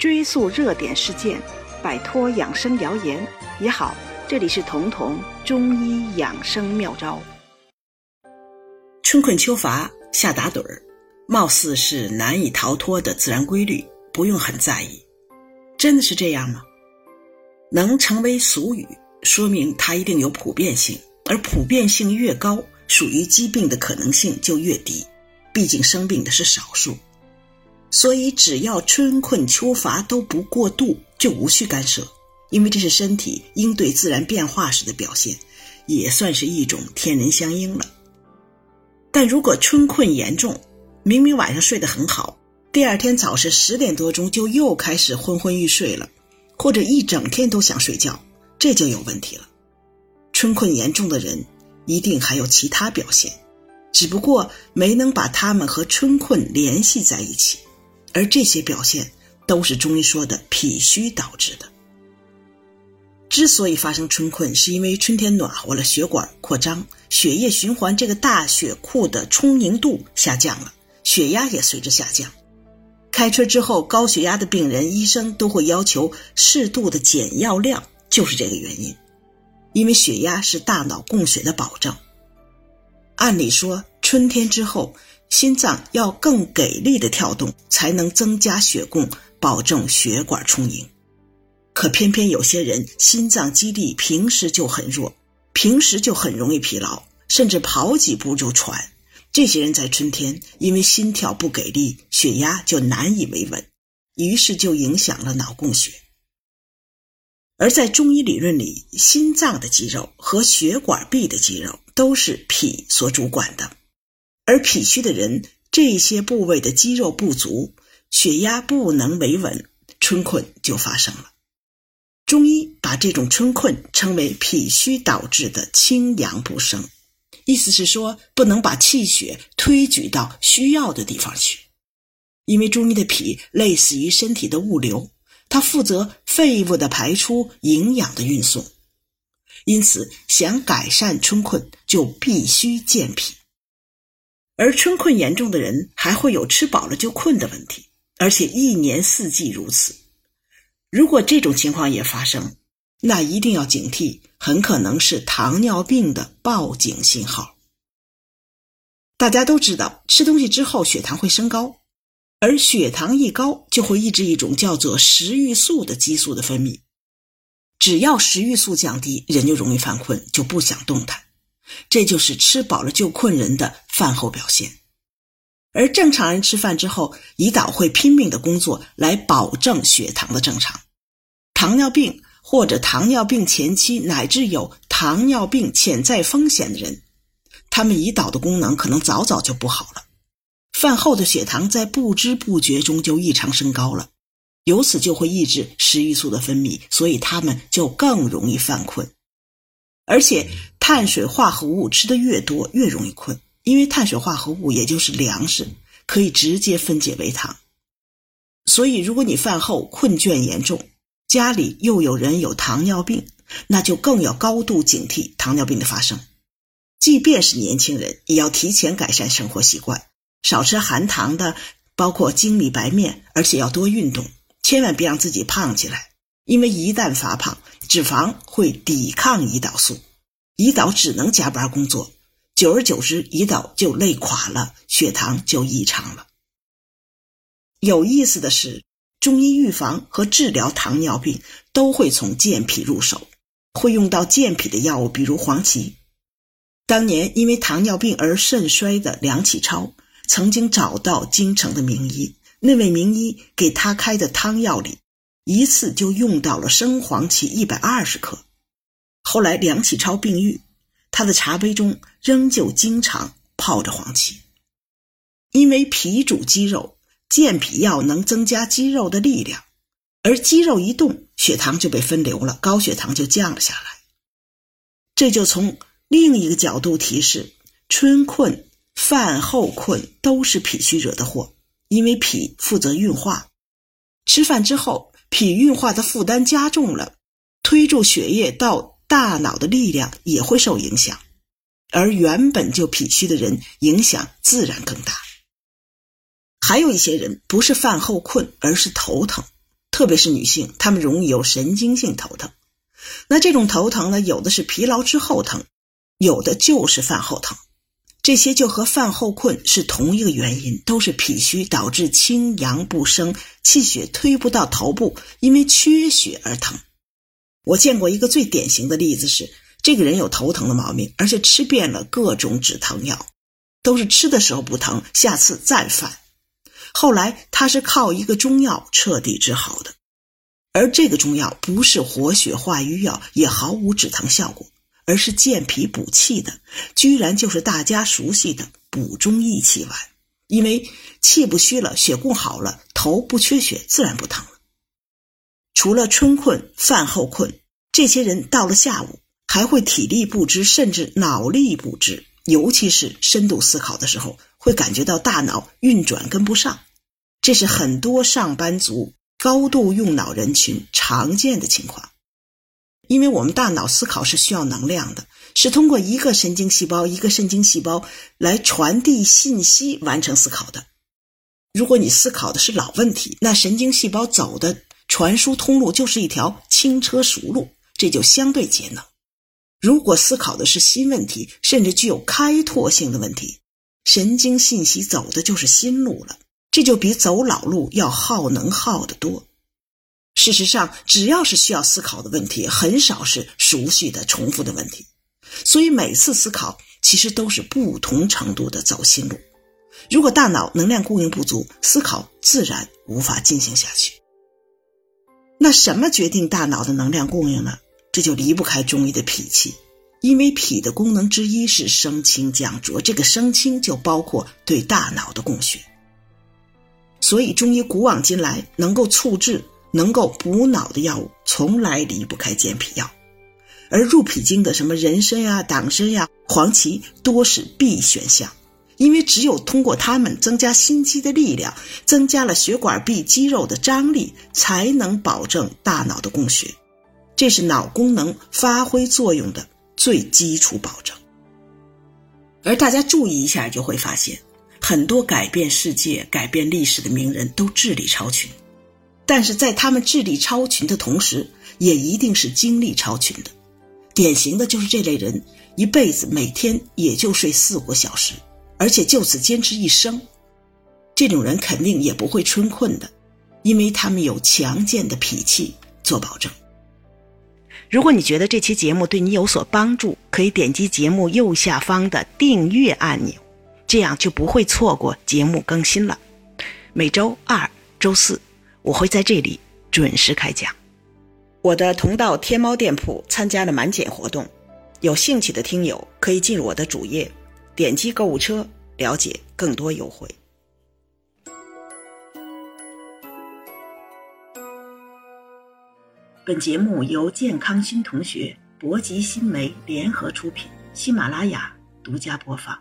追溯热点事件，摆脱养生谣言也好。这里是彤彤中医养生妙招。春困秋乏夏打盹儿，貌似是难以逃脱的自然规律，不用很在意。真的是这样吗？能成为俗语，说明它一定有普遍性，而普遍性越高，属于疾病的可能性就越低。毕竟生病的是少数，所以只要春困秋乏都不过度，就无需干涉。因为这是身体应对自然变化时的表现，也算是一种天人相应了。但如果春困严重，明明晚上睡得很好，第二天早晨十点多钟就又开始昏昏欲睡了，或者一整天都想睡觉，这就有问题了。春困严重的人一定还有其他表现，只不过没能把他们和春困联系在一起，而这些表现都是中医说的脾虚导致的。之所以发生春困，是因为春天暖和了，血管扩张，血液循环这个大血库的充盈度下降了，血压也随着下降。开春之后，高血压的病人，医生都会要求适度的减药量，就是这个原因。因为血压是大脑供血的保证。按理说，春天之后，心脏要更给力的跳动，才能增加血供，保证血管充盈。可偏偏有些人心脏肌力平时就很弱，平时就很容易疲劳，甚至跑几步就喘。这些人在春天因为心跳不给力，血压就难以维稳，于是就影响了脑供血。而在中医理论里，心脏的肌肉和血管壁的肌肉都是脾所主管的，而脾虚的人这些部位的肌肉不足，血压不能维稳，春困就发生了。中医把这种春困称为脾虚导致的清阳不升，意思是说不能把气血推举到需要的地方去。因为中医的脾类似于身体的物流，它负责废物的排出、营养的运送，因此想改善春困就必须健脾。而春困严重的人还会有吃饱了就困的问题，而且一年四季如此。如果这种情况也发生，那一定要警惕，很可能是糖尿病的报警信号。大家都知道，吃东西之后血糖会升高，而血糖一高就会抑制一种叫做食欲素的激素的分泌。只要食欲素降低，人就容易犯困，就不想动弹。这就是吃饱了就困人的饭后表现。而正常人吃饭之后，胰岛会拼命的工作来保证血糖的正常。糖尿病或者糖尿病前期乃至有糖尿病潜在风险的人，他们胰岛的功能可能早早就不好了。饭后的血糖在不知不觉中就异常升高了，由此就会抑制食欲素的分泌，所以他们就更容易犯困。而且碳水化合物吃的越多，越容易困。因为碳水化合物也就是粮食，可以直接分解为糖，所以如果你饭后困倦严重，家里又有人有糖尿病，那就更要高度警惕糖尿病的发生。即便是年轻人，也要提前改善生活习惯，少吃含糖的，包括精米白面，而且要多运动，千万别让自己胖起来。因为一旦发胖，脂肪会抵抗胰岛素，胰岛只能加班工作。久而久之，胰岛就累垮了，血糖就异常了。有意思的是，中医预防和治疗糖尿病都会从健脾入手，会用到健脾的药物，比如黄芪。当年因为糖尿病而肾衰的梁启超，曾经找到京城的名医，那位名医给他开的汤药里，一次就用到了生黄芪一百二十克。后来梁启超病愈。他的茶杯中仍旧经常泡着黄芪，因为脾主肌肉，健脾药能增加肌肉的力量，而肌肉一动，血糖就被分流了，高血糖就降了下来。这就从另一个角度提示：春困、饭后困都是脾虚惹的祸，因为脾负责运化，吃饭之后，脾运化的负担加重了，推住血液到。大脑的力量也会受影响，而原本就脾虚的人影响自然更大。还有一些人不是饭后困，而是头疼，特别是女性，她们容易有神经性头疼。那这种头疼呢，有的是疲劳之后疼，有的就是饭后疼。这些就和饭后困是同一个原因，都是脾虚导致清阳不升，气血推不到头部，因为缺血而疼。我见过一个最典型的例子是，这个人有头疼的毛病，而且吃遍了各种止疼药，都是吃的时候不疼，下次再犯。后来他是靠一个中药彻底治好的，而这个中药不是活血化瘀药，也毫无止疼效果。而是健脾补气的，居然就是大家熟悉的补中益气丸。因为气不虚了，血供好了，头不缺血，自然不疼了。除了春困、饭后困，这些人到了下午还会体力不支，甚至脑力不支，尤其是深度思考的时候，会感觉到大脑运转跟不上。这是很多上班族、高度用脑人群常见的情况。因为我们大脑思考是需要能量的，是通过一个神经细胞一个神经细胞来传递信息完成思考的。如果你思考的是老问题，那神经细胞走的传输通路就是一条轻车熟路，这就相对节能。如果思考的是新问题，甚至具有开拓性的问题，神经信息走的就是新路了，这就比走老路要耗能耗得多。事实上，只要是需要思考的问题，很少是熟悉的、重复的问题。所以每次思考其实都是不同程度的走心路。如果大脑能量供应不足，思考自然无法进行下去。那什么决定大脑的能量供应呢？这就离不开中医的脾气，因为脾的功能之一是升清降浊，这个升清就包括对大脑的供血。所以中医古往今来能够促治。能够补脑的药物从来离不开健脾药，而入脾经的什么人参呀、党参呀、黄芪多是必选项，因为只有通过它们增加心肌的力量，增加了血管壁肌肉的张力，才能保证大脑的供血，这是脑功能发挥作用的最基础保证。而大家注意一下，就会发现很多改变世界、改变历史的名人都智力超群。但是在他们智力超群的同时，也一定是精力超群的。典型的就是这类人，一辈子每天也就睡四五个小时，而且就此坚持一生。这种人肯定也不会春困的，因为他们有强健的脾气做保证。如果你觉得这期节目对你有所帮助，可以点击节目右下方的订阅按钮，这样就不会错过节目更新了。每周二、周四。我会在这里准时开讲。我的同道天猫店铺参加了满减活动，有兴趣的听友可以进入我的主页，点击购物车了解更多优惠。本节目由健康新同学、博吉新媒联合出品，喜马拉雅独家播放。